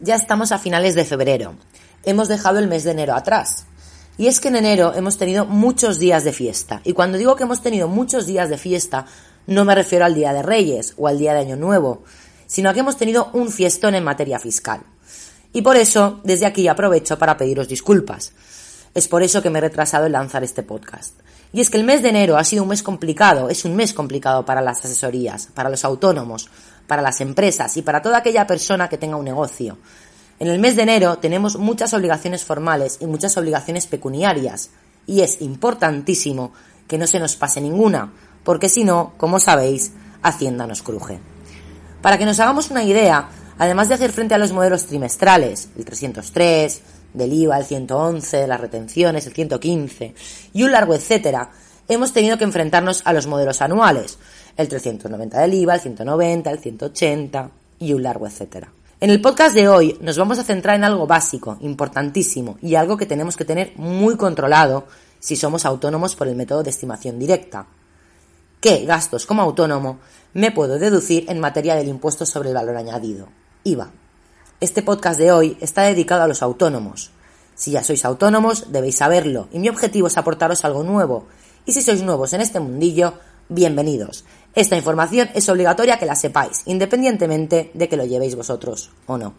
Ya estamos a finales de febrero. Hemos dejado el mes de enero atrás. Y es que en enero hemos tenido muchos días de fiesta. Y cuando digo que hemos tenido muchos días de fiesta, no me refiero al Día de Reyes o al Día de Año Nuevo, sino a que hemos tenido un fiestón en materia fiscal. Y por eso, desde aquí aprovecho para pediros disculpas. Es por eso que me he retrasado en lanzar este podcast. Y es que el mes de enero ha sido un mes complicado, es un mes complicado para las asesorías, para los autónomos, para las empresas y para toda aquella persona que tenga un negocio. En el mes de enero tenemos muchas obligaciones formales y muchas obligaciones pecuniarias y es importantísimo que no se nos pase ninguna, porque si no, como sabéis, Hacienda nos cruje. Para que nos hagamos una idea, además de hacer frente a los modelos trimestrales, el 303, del IVA, el 111, las retenciones, el 115 y un largo etcétera, hemos tenido que enfrentarnos a los modelos anuales, el 390 del IVA, el 190, el 180 y un largo etcétera. En el podcast de hoy nos vamos a centrar en algo básico, importantísimo y algo que tenemos que tener muy controlado si somos autónomos por el método de estimación directa. ¿Qué gastos como autónomo me puedo deducir en materia del impuesto sobre el valor añadido? IVA. Este podcast de hoy está dedicado a los autónomos. Si ya sois autónomos, debéis saberlo, y mi objetivo es aportaros algo nuevo. Y si sois nuevos en este mundillo, bienvenidos. Esta información es obligatoria que la sepáis, independientemente de que lo llevéis vosotros o no.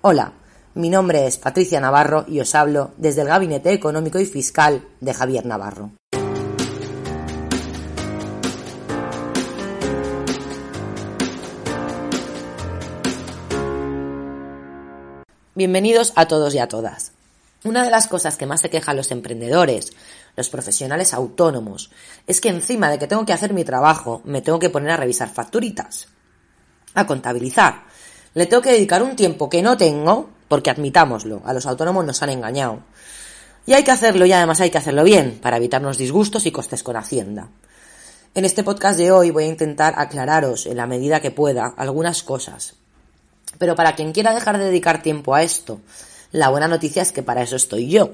Hola, mi nombre es Patricia Navarro y os hablo desde el Gabinete Económico y Fiscal de Javier Navarro. Bienvenidos a todos y a todas. Una de las cosas que más se quejan los emprendedores, los profesionales autónomos, es que encima de que tengo que hacer mi trabajo, me tengo que poner a revisar facturitas, a contabilizar. Le tengo que dedicar un tiempo que no tengo, porque admitámoslo, a los autónomos nos han engañado. Y hay que hacerlo y además hay que hacerlo bien, para evitarnos disgustos y costes con Hacienda. En este podcast de hoy voy a intentar aclararos, en la medida que pueda, algunas cosas, pero para quien quiera dejar de dedicar tiempo a esto, la buena noticia es que para eso estoy yo.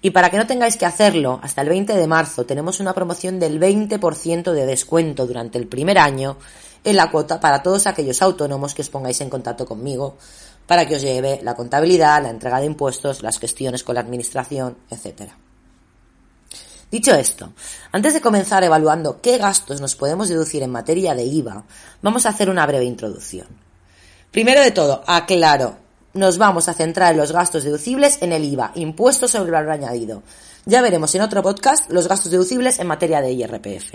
Y para que no tengáis que hacerlo, hasta el 20 de marzo tenemos una promoción del 20% de descuento durante el primer año en la cuota para todos aquellos autónomos que os pongáis en contacto conmigo para que os lleve la contabilidad, la entrega de impuestos, las gestiones con la administración, etc. Dicho esto, antes de comenzar evaluando qué gastos nos podemos deducir en materia de IVA, vamos a hacer una breve introducción. Primero de todo, aclaro, nos vamos a centrar en los gastos deducibles en el IVA, impuesto sobre el valor añadido. Ya veremos en otro podcast los gastos deducibles en materia de IRPF.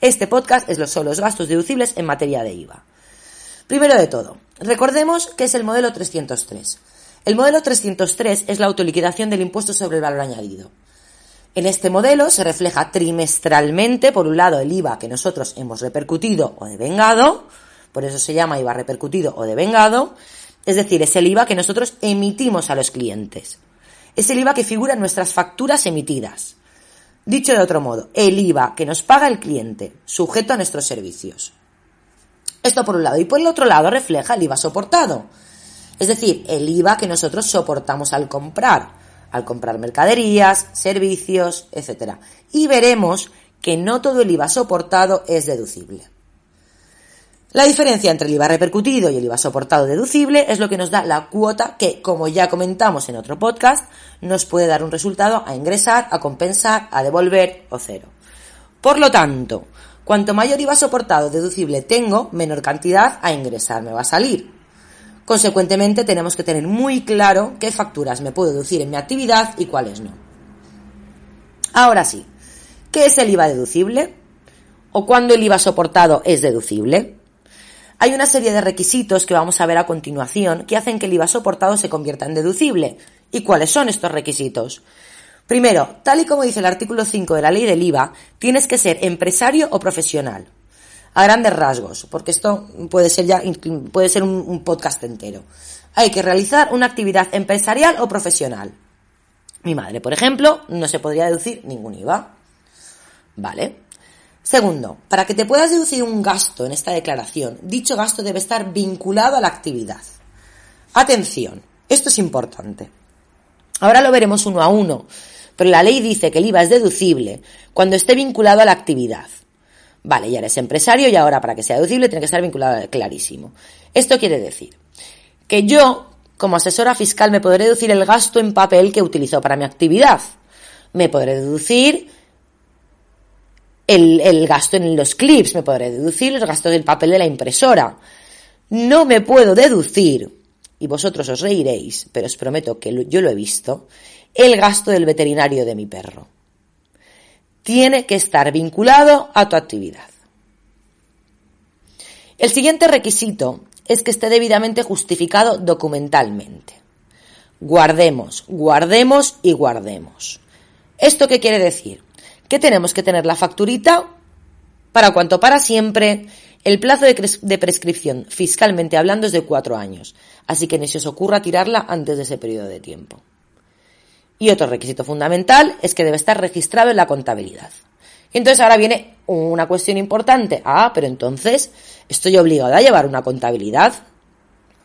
Este podcast es son los gastos deducibles en materia de IVA. Primero de todo, recordemos que es el modelo 303. El modelo 303 es la autoliquidación del impuesto sobre el valor añadido. En este modelo se refleja trimestralmente, por un lado, el IVA que nosotros hemos repercutido o devengado, por eso se llama IVA repercutido o devengado, es decir, es el IVA que nosotros emitimos a los clientes. Es el IVA que figura en nuestras facturas emitidas. Dicho de otro modo, el IVA que nos paga el cliente, sujeto a nuestros servicios. Esto por un lado. Y por el otro lado refleja el IVA soportado. Es decir, el IVA que nosotros soportamos al comprar, al comprar mercaderías, servicios, etc. Y veremos que no todo el IVA soportado es deducible. La diferencia entre el IVA repercutido y el IVA soportado deducible es lo que nos da la cuota que, como ya comentamos en otro podcast, nos puede dar un resultado a ingresar, a compensar, a devolver o cero. Por lo tanto, cuanto mayor IVA soportado deducible tengo, menor cantidad a ingresar me va a salir. Consecuentemente, tenemos que tener muy claro qué facturas me puedo deducir en mi actividad y cuáles no. Ahora sí, ¿qué es el IVA deducible? ¿O cuándo el IVA soportado es deducible? Hay una serie de requisitos que vamos a ver a continuación que hacen que el IVA soportado se convierta en deducible. ¿Y cuáles son estos requisitos? Primero, tal y como dice el artículo 5 de la ley del IVA, tienes que ser empresario o profesional. A grandes rasgos, porque esto puede ser ya, puede ser un, un podcast entero. Hay que realizar una actividad empresarial o profesional. Mi madre, por ejemplo, no se podría deducir ningún IVA. ¿Vale? Segundo, para que te puedas deducir un gasto en esta declaración, dicho gasto debe estar vinculado a la actividad. Atención, esto es importante. Ahora lo veremos uno a uno, pero la ley dice que el IVA es deducible cuando esté vinculado a la actividad. Vale, ya eres empresario y ahora para que sea deducible tiene que estar vinculado, clarísimo. Esto quiere decir que yo como asesora fiscal me podré deducir el gasto en papel que utilizo para mi actividad. Me podré deducir el, gasto en los clips, me podré deducir los gastos del papel de la impresora. No me puedo deducir, y vosotros os reiréis, pero os prometo que yo lo he visto, el gasto del veterinario de mi perro. Tiene que estar vinculado a tu actividad. El siguiente requisito es que esté debidamente justificado documentalmente. Guardemos, guardemos y guardemos. ¿Esto qué quiere decir? Que tenemos que tener la facturita para cuanto para siempre. El plazo de, prescripción, fiscalmente hablando, es de cuatro años, así que ni se os ocurra tirarla antes de ese periodo de tiempo. Y otro requisito fundamental es que debe estar registrado en la contabilidad. Y entonces ahora viene una cuestión importante. Ah, pero entonces estoy obligado a llevar una contabilidad.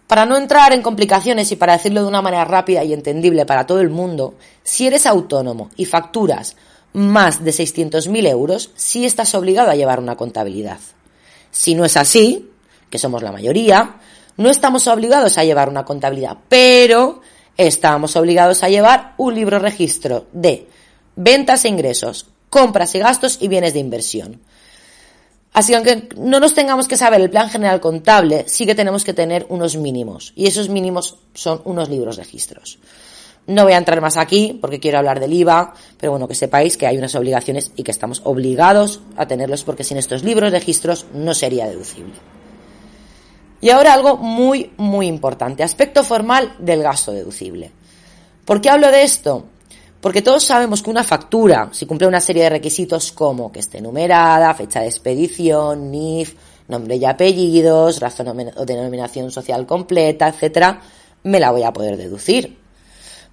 Para no entrar en complicaciones y para decirlo de una manera rápida y entendible para todo el mundo, si eres autónomo y facturas más de 600.000 euros, sí estás obligado a llevar una contabilidad. Si no es así, que somos la mayoría, no estamos obligados a llevar una contabilidad, pero estamos obligados a llevar un libro registro de ventas e ingresos, compras y gastos y bienes de inversión. Así que aunque no nos tengamos que saber el plan general contable, sí que tenemos que tener unos mínimos. Y esos mínimos son unos libros registros. No voy a entrar más aquí porque quiero hablar del IVA, pero bueno, que sepáis que hay unas obligaciones y que estamos obligados a tenerlos porque sin estos libros registros no sería deducible. Y ahora algo muy, muy importante, aspecto formal del gasto deducible. ¿Por qué hablo de esto? Porque todos sabemos que una factura, si cumple una serie de requisitos como que esté numerada, fecha de expedición, NIF, nombre y apellidos, razón o denominación social completa, etcétera, me la voy a poder deducir.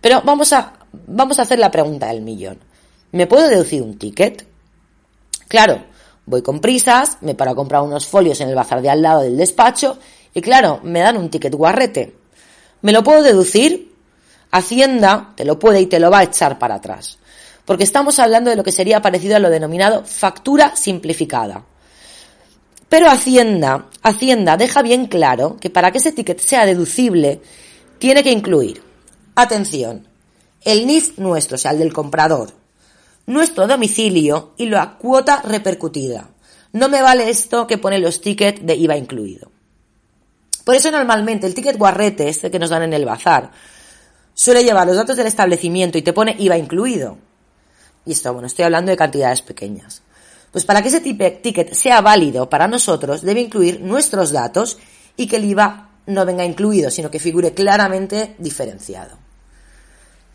Pero vamos a, vamos a hacer la pregunta del millón. ¿Me puedo deducir un ticket? Claro, voy con prisas, me paro a comprar unos folios en el bazar de al lado del despacho y claro, me dan un ticket guarrete. ¿Me lo puedo deducir? Hacienda te lo puede y te lo va a echar para atrás. Porque estamos hablando de lo que sería parecido a lo denominado factura simplificada. Pero Hacienda, Hacienda deja bien claro que para que ese ticket sea deducible, tiene que incluir, atención, el NIF nuestro, o sea, el del comprador, nuestro domicilio y la cuota repercutida. No me vale esto que pone los tickets de IVA incluido. Por eso normalmente el ticket guarrete, este que nos dan en el bazar, suele llevar los datos del establecimiento y te pone IVA incluido. Y esto, bueno, estoy hablando de cantidades pequeñas. Pues para que ese ticket sea válido para nosotros, debe incluir nuestros datos y que el IVA no venga incluido, sino que figure claramente diferenciado.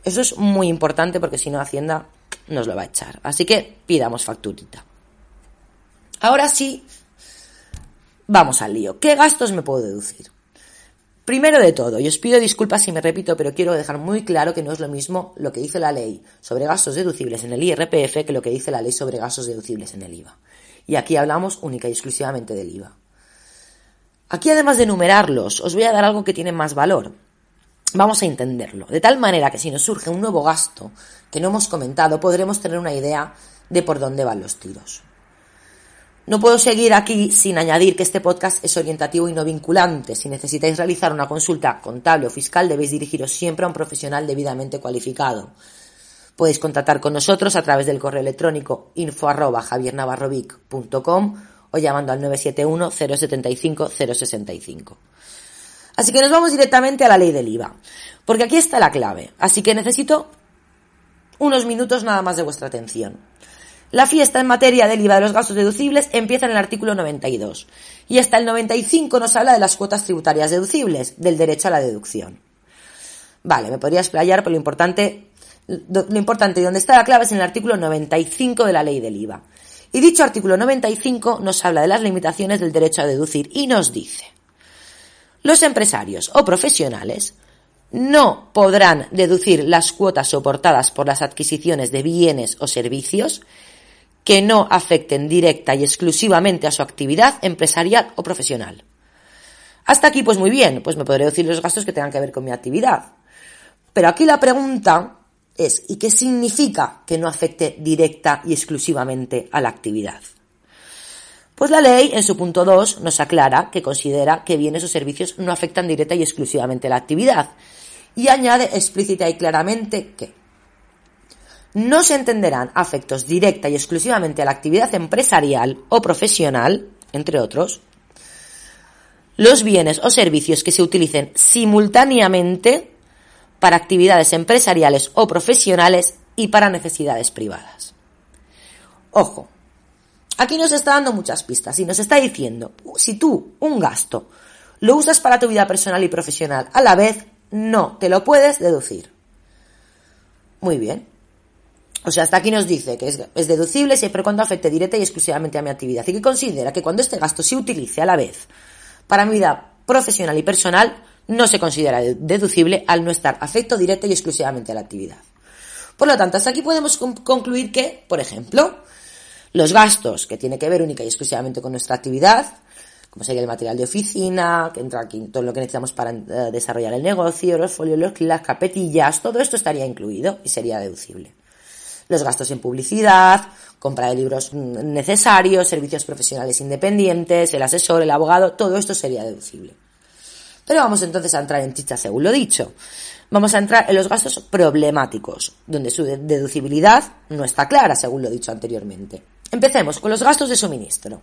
Eso es muy importante porque si no Hacienda nos lo va a echar. Así que pidamos facturita. Ahora sí, vamos al lío. ¿Qué gastos me puedo deducir? Primero de todo, y os pido disculpas si me repito, pero quiero dejar muy claro que no es lo mismo lo que dice la ley sobre gastos deducibles en el IRPF que lo que dice la ley sobre gastos deducibles en el IVA. Y aquí hablamos única y exclusivamente del IVA. Aquí, además de enumerarlos, os voy a dar algo que tiene más valor. Vamos a entenderlo. De tal manera que si nos surge un nuevo gasto que no hemos comentado, podremos tener una idea de por dónde van los tiros. No puedo seguir aquí sin añadir que este podcast es orientativo y no vinculante. Si necesitáis realizar una consulta contable o fiscal, debéis dirigiros siempre a un profesional debidamente cualificado. Podéis contactar con nosotros a través del correo electrónico info arroba o llamando al 971 075 065. Así que nos vamos directamente a la ley del IVA, porque aquí está la clave. Así que necesito unos minutos nada más de vuestra atención. La fiesta en materia del IVA de los gastos deducibles empieza en el artículo 92 y hasta el 95 nos habla de las cuotas tributarias deducibles, del derecho a la deducción. Vale, me podría explayar, pero lo importante, lo importante y donde está la clave es en el artículo 95 de la ley del IVA. Y dicho artículo 95 nos habla de las limitaciones del derecho a deducir y nos dice, los empresarios o profesionales no podrán deducir las cuotas soportadas por las adquisiciones de bienes o servicios que no afecten directa y exclusivamente a su actividad empresarial o profesional. Hasta aquí, pues muy bien, pues me podré decir los gastos que tengan que ver con mi actividad. Pero aquí la pregunta es, ¿y qué significa que no afecte directa y exclusivamente a la actividad? Pues la ley, en su punto 2, nos aclara que considera que bienes o servicios no afectan directa y exclusivamente la actividad. Y añade explícita y claramente que no se entenderán afectos directa y exclusivamente a la actividad empresarial o profesional, entre otros, los bienes o servicios que se utilicen simultáneamente para actividades empresariales o profesionales y para necesidades privadas. Ojo, aquí nos está dando muchas pistas y nos está diciendo, si tú un gasto lo usas para tu vida personal y profesional a la vez, no te lo puedes deducir. Muy bien. O sea, hasta aquí nos dice que es, deducible siempre cuando afecte directa y exclusivamente a mi actividad y que considera que cuando este gasto se utilice a la vez para mi vida profesional y personal, no se considera deducible al no estar afecto directo y exclusivamente a la actividad. Por lo tanto, hasta aquí podemos concluir que, por ejemplo, los gastos que tienen que ver única y exclusivamente con nuestra actividad, como sería el material de oficina, que entra aquí todo lo que necesitamos para eh, desarrollar el negocio, los folios, las carpetillas, todo esto estaría incluido y sería deducible. Los gastos en publicidad, compra de libros necesarios, servicios profesionales independientes, el asesor, el abogado, todo esto sería deducible. Pero vamos entonces a entrar en chicha según lo dicho. Vamos a entrar en los gastos problemáticos, donde su deducibilidad no está clara, según lo dicho anteriormente. Empecemos con los gastos de suministro.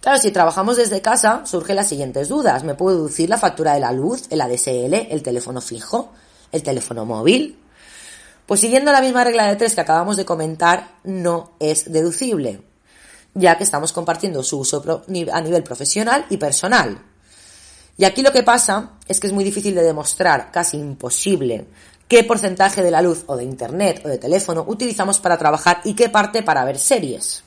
Claro, si trabajamos desde casa, surgen las siguientes dudas. ¿Me puedo deducir la factura de la luz, el ADSL, el teléfono fijo, el teléfono móvil? Pues siguiendo la misma regla de tres que acabamos de comentar, no es deducible, ya que estamos compartiendo su uso a nivel profesional y personal. Y aquí lo que pasa es que es muy difícil de demostrar, casi imposible, qué porcentaje de la luz o de internet o de teléfono utilizamos para trabajar y qué parte para ver series.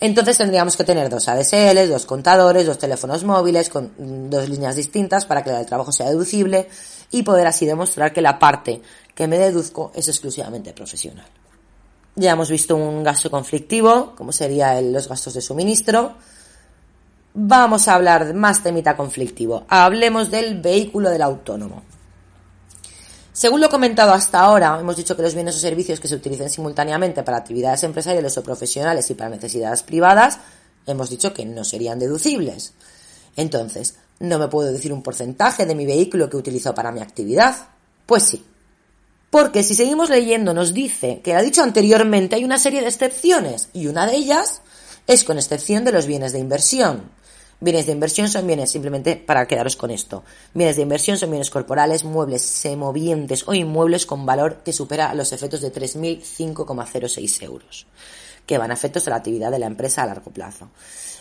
Entonces tendríamos que tener dos ADSL, dos contadores, dos teléfonos móviles con dos líneas distintas para que el trabajo sea deducible y poder así demostrar que la parte que me deduzco es exclusivamente profesional. Ya hemos visto un gasto conflictivo, como serían los gastos de suministro, vamos a hablar más temita conflictivo. Hablemos del vehículo del autónomo. Según lo comentado hasta ahora, hemos dicho que los bienes o servicios que se utilicen simultáneamente para actividades empresariales o profesionales y para necesidades privadas, hemos dicho que no serían deducibles. Entonces, ¿no me puedo decir un porcentaje de mi vehículo que utilizo para mi actividad? Pues sí. Porque si seguimos leyendo nos dice que ha dicho anteriormente hay una serie de excepciones y una de ellas es con excepción de los bienes de inversión. Bienes de inversión son bienes, simplemente para quedaros con esto. Bienes de inversión son bienes corporales, muebles, semovientes o inmuebles con valor que supera los efectos de 3.005,06 euros, que van a efectos a la actividad de la empresa a largo plazo.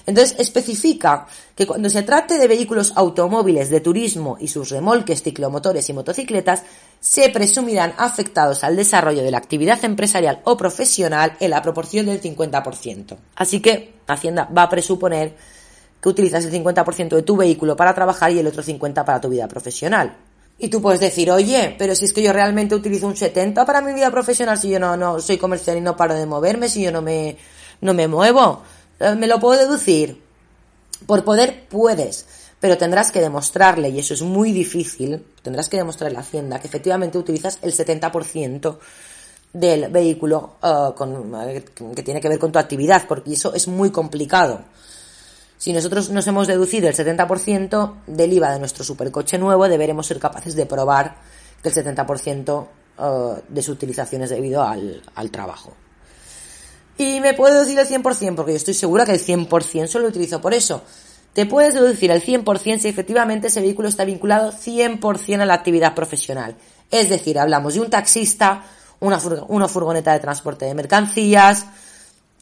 Entonces, especifica que cuando se trate de vehículos automóviles de turismo y sus remolques, ciclomotores y motocicletas, se presumirán afectados al desarrollo de la actividad empresarial o profesional en la proporción del 50%. Así que Hacienda va a presuponer que utilizas el 50% de tu vehículo para trabajar y el otro 50% para tu vida profesional. Y tú puedes decir, oye, pero si es que yo realmente utilizo un 70 para mi vida profesional, si yo no, no soy comercial y no paro de moverme, si yo no me, no me muevo, ¿me lo puedo deducir? Por poder puedes, pero tendrás que demostrarle, y eso es muy difícil, tendrás que demostrarle a la Hacienda que efectivamente utilizas el 70% del vehículo eh, con, eh, que tiene que ver con tu actividad, porque eso es muy complicado. Si nosotros nos hemos deducido el 70% del IVA de nuestro supercoche nuevo, deberemos ser capaces de probar que el 70% eh, de su utilización es debido al, al trabajo. Y me puedo decir el 100% porque yo estoy segura que el 100% solo lo utilizo por eso. Te puedes deducir el 100% si efectivamente ese vehículo está vinculado 100% a la actividad profesional. Es decir, hablamos de un taxista, una furgoneta de transporte de mercancías,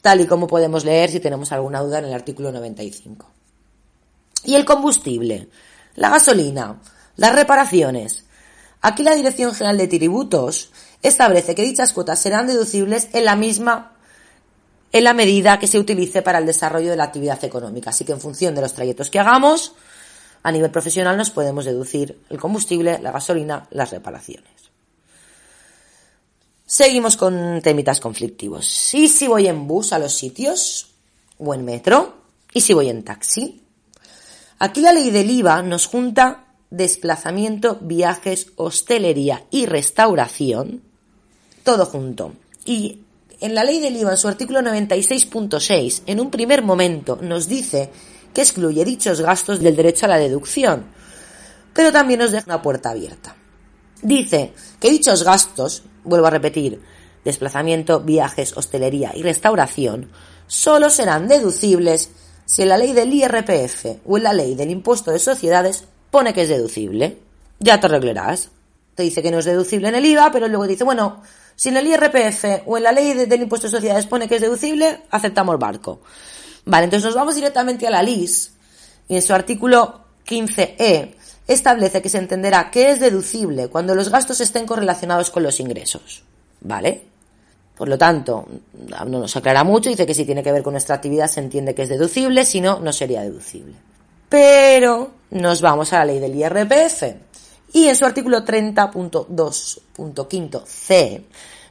tal y como podemos leer si tenemos alguna duda en el artículo 95. Y el combustible, la gasolina, las reparaciones. Aquí la Dirección General de Tributos establece que dichas cuotas serán deducibles en la misma en la medida que se utilice para el desarrollo de la actividad económica. Así que en función de los trayectos que hagamos, a nivel profesional nos podemos deducir el combustible, la gasolina, las reparaciones. Seguimos con temitas conflictivos. ¿Y si voy en bus a los sitios? ¿O en metro? ¿Y si voy en taxi? Aquí la ley del IVA nos junta desplazamiento, viajes, hostelería y restauración, todo junto. Y en la ley del IVA, en su artículo 96.6, en un primer momento nos dice que excluye dichos gastos del derecho a la deducción, pero también nos deja una puerta abierta. Dice que dichos gastos, vuelvo a repetir, desplazamiento, viajes, hostelería y restauración, solo serán deducibles si en la ley del IRPF o en la ley del impuesto de sociedades pone que es deducible. Ya te arreglarás. Te dice que no es deducible en el IVA, pero luego dice, bueno, si en el IRPF o en la ley del impuesto de sociedades pone que es deducible, aceptamos barco. Vale, entonces nos vamos directamente a la LIS y en su artículo 15e establece que se entenderá que es deducible cuando los gastos estén correlacionados con los ingresos. ¿Vale? Por lo tanto, no nos aclara mucho, dice que si tiene que ver con nuestra actividad se entiende que es deducible, si no, no sería deducible. Pero nos vamos a la ley del IRPF y en su artículo 30.2.5c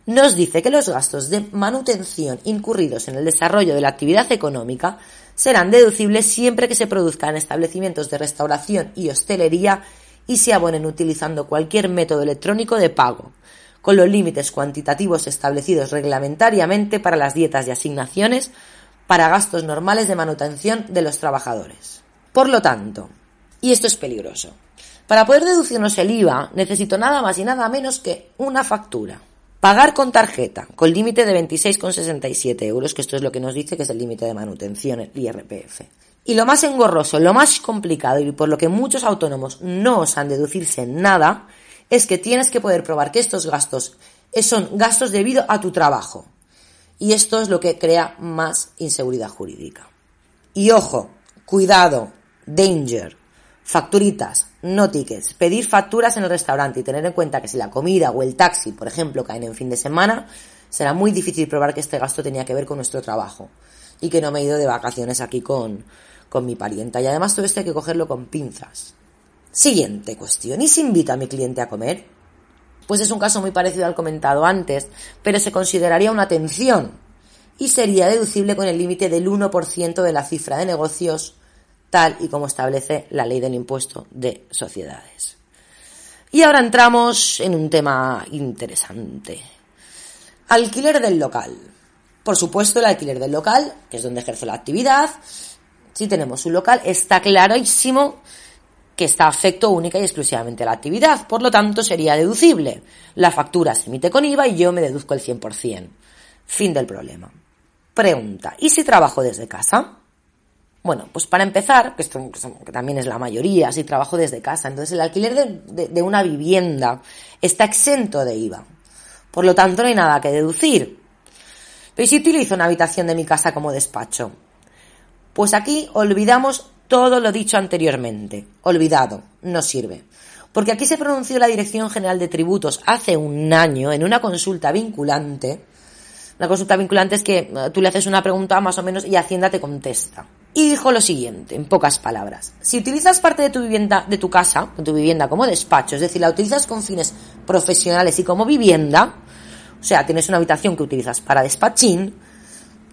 nos dice que los gastos de manutención incurridos en el desarrollo de la actividad económica serán deducibles siempre que se produzcan establecimientos de restauración y hostelería y se abonen utilizando cualquier método electrónico de pago, con los límites cuantitativos establecidos reglamentariamente para las dietas y asignaciones para gastos normales de manutención de los trabajadores. Por lo tanto, y esto es peligroso, para poder deducirnos el IVA necesito nada más y nada menos que una factura. Pagar con tarjeta, con límite de 26,67 euros, que esto es lo que nos dice que es el límite de manutención, el IRPF. Y lo más engorroso, lo más complicado y por lo que muchos autónomos no osan deducirse nada, es que tienes que poder probar que estos gastos son gastos debido a tu trabajo. Y esto es lo que crea más inseguridad jurídica. Y ojo, cuidado, danger, facturitas, no tickets, pedir facturas en el restaurante y tener en cuenta que si la comida o el taxi, por ejemplo, caen en fin de semana, será muy difícil probar que este gasto tenía que ver con nuestro trabajo y que no me he ido de vacaciones aquí con, con mi parienta. Y además todo esto hay que cogerlo con pinzas. Siguiente cuestión. ¿Y si invito a mi cliente a comer? Pues es un caso muy parecido al comentado antes, pero se consideraría una atención y sería deducible con el límite del 1% de la cifra de negocios y como establece la ley del impuesto de sociedades. Y ahora entramos en un tema interesante. Alquiler del local. Por supuesto, el alquiler del local, que es donde ejerce la actividad. Si tenemos un local, está clarísimo que está afecto única y exclusivamente a la actividad. Por lo tanto, sería deducible. La factura se emite con IVA y yo me deduzco el 100%. Fin del problema. Pregunta, ¿y si trabajo desde casa? Bueno, pues para empezar, que esto también es la mayoría, si trabajo desde casa, entonces el alquiler de, una vivienda está exento de IVA. Por lo tanto, no hay nada que deducir. Pero si utilizo una habitación de mi casa como despacho, pues aquí olvidamos todo lo dicho anteriormente. Olvidado, no sirve. Porque aquí se pronunció la Dirección General de Tributos hace un año en una consulta vinculante. Una consulta vinculante es que eh, tú le haces una pregunta más o menos y Hacienda te contesta y dijo lo siguiente, en pocas palabras. Si utilizas parte de tu vivienda, de tu casa, de tu vivienda como despacho, es decir, la utilizas con fines profesionales y como vivienda, o sea, tienes una habitación que utilizas para despachín,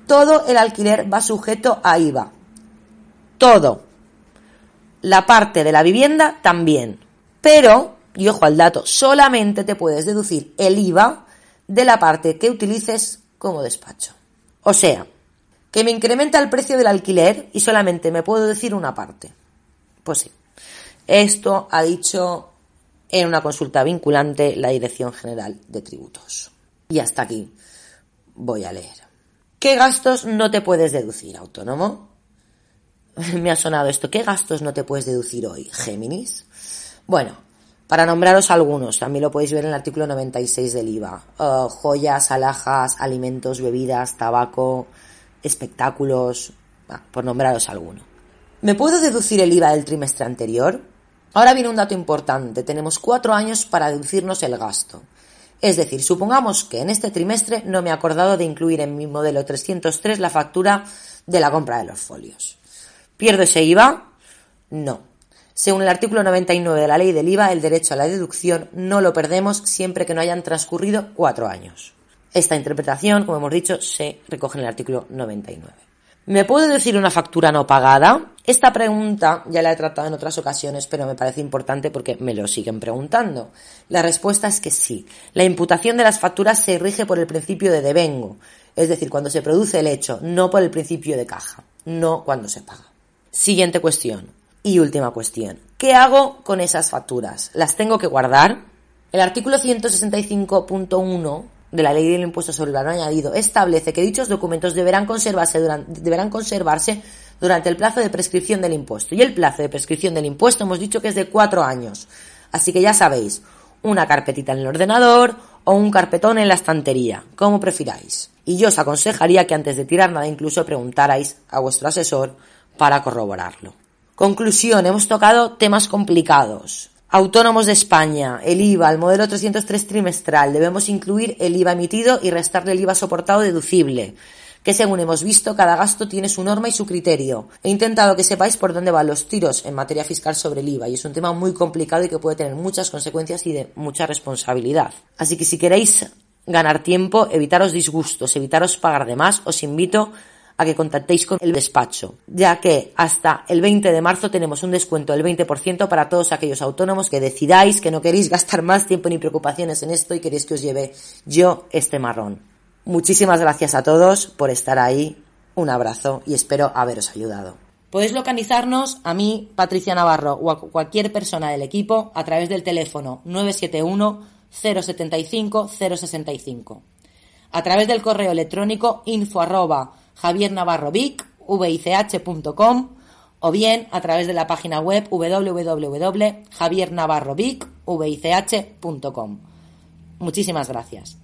todo el alquiler va sujeto a IVA. Todo. La parte de la vivienda también. Pero, y ojo al dato, solamente te puedes deducir el IVA de la parte que utilices como despacho. O sea, que me incrementa el precio del alquiler y solamente me puedo decir una parte. Pues sí. Esto ha dicho en una consulta vinculante la Dirección General de Tributos. Y hasta aquí voy a leer. ¿Qué gastos no te puedes deducir, autónomo? Me ha sonado esto. ¿Qué gastos no te puedes deducir hoy, Géminis? Bueno, para nombraros algunos, también lo podéis ver en el artículo 96 del IVA. Uh, joyas, alhajas, alimentos, bebidas, tabaco, espectáculos, por nombraros alguno. ¿Me puedo deducir el IVA del trimestre anterior? Ahora viene un dato importante. Tenemos cuatro años para deducirnos el gasto. Es decir, supongamos que en este trimestre no me he acordado de incluir en mi modelo 303 la factura de la compra de los folios. ¿Pierdo ese IVA? No. Según el artículo 99 de la ley del IVA, el derecho a la deducción no lo perdemos siempre que no hayan transcurrido cuatro años. Esta interpretación, como hemos dicho, se recoge en el artículo 99. ¿Me puedo decir una factura no pagada? Esta pregunta ya la he tratado en otras ocasiones, pero me parece importante porque me lo siguen preguntando. La respuesta es que sí. La imputación de las facturas se rige por el principio de devengo, Es decir, cuando se produce el hecho, no por el principio de caja, no cuando se paga. Siguiente cuestión. Y última cuestión. ¿Qué hago con esas facturas? ¿Las tengo que guardar? El artículo 165.1 de la Ley del Impuesto sobre el Valor Añadido establece que dichos documentos deberán conservarse, durante, deberán conservarse durante el plazo de prescripción del impuesto. Y el plazo de prescripción del impuesto hemos dicho que es de cuatro años. Así que ya sabéis, una carpetita en el ordenador o un carpetón en la estantería, como prefiráis. Y yo os aconsejaría que antes de tirar nada incluso preguntarais a vuestro asesor para corroborarlo. Conclusión, hemos tocado temas complicados. Autónomos de España, el IVA, el modelo 303 trimestral, debemos incluir el IVA emitido y restarle el IVA soportado deducible, que según hemos visto cada gasto tiene su norma y su criterio. He intentado que sepáis por dónde van los tiros en materia fiscal sobre el IVA y es un tema muy complicado y que puede tener muchas consecuencias y de mucha responsabilidad. Así que si queréis ganar tiempo, evitaros disgustos, evitaros pagar de más, os invito a que contactéis con el despacho, ya que hasta el 20 de marzo tenemos un descuento del 20% para todos aquellos autónomos que decidáis que no queréis gastar más tiempo ni preocupaciones en esto y queréis que os lleve yo este marrón. Muchísimas gracias a todos por estar ahí, un abrazo y espero haberos ayudado. Podéis localizarnos a mí, Patricia Navarro, o a cualquier persona del equipo a través del teléfono 971 075 065. A través del correo electrónico info arroba javiernavarrovic.vich.com o bien a través de la página web www.javiernavarrovic.vich.com. Muchísimas gracias.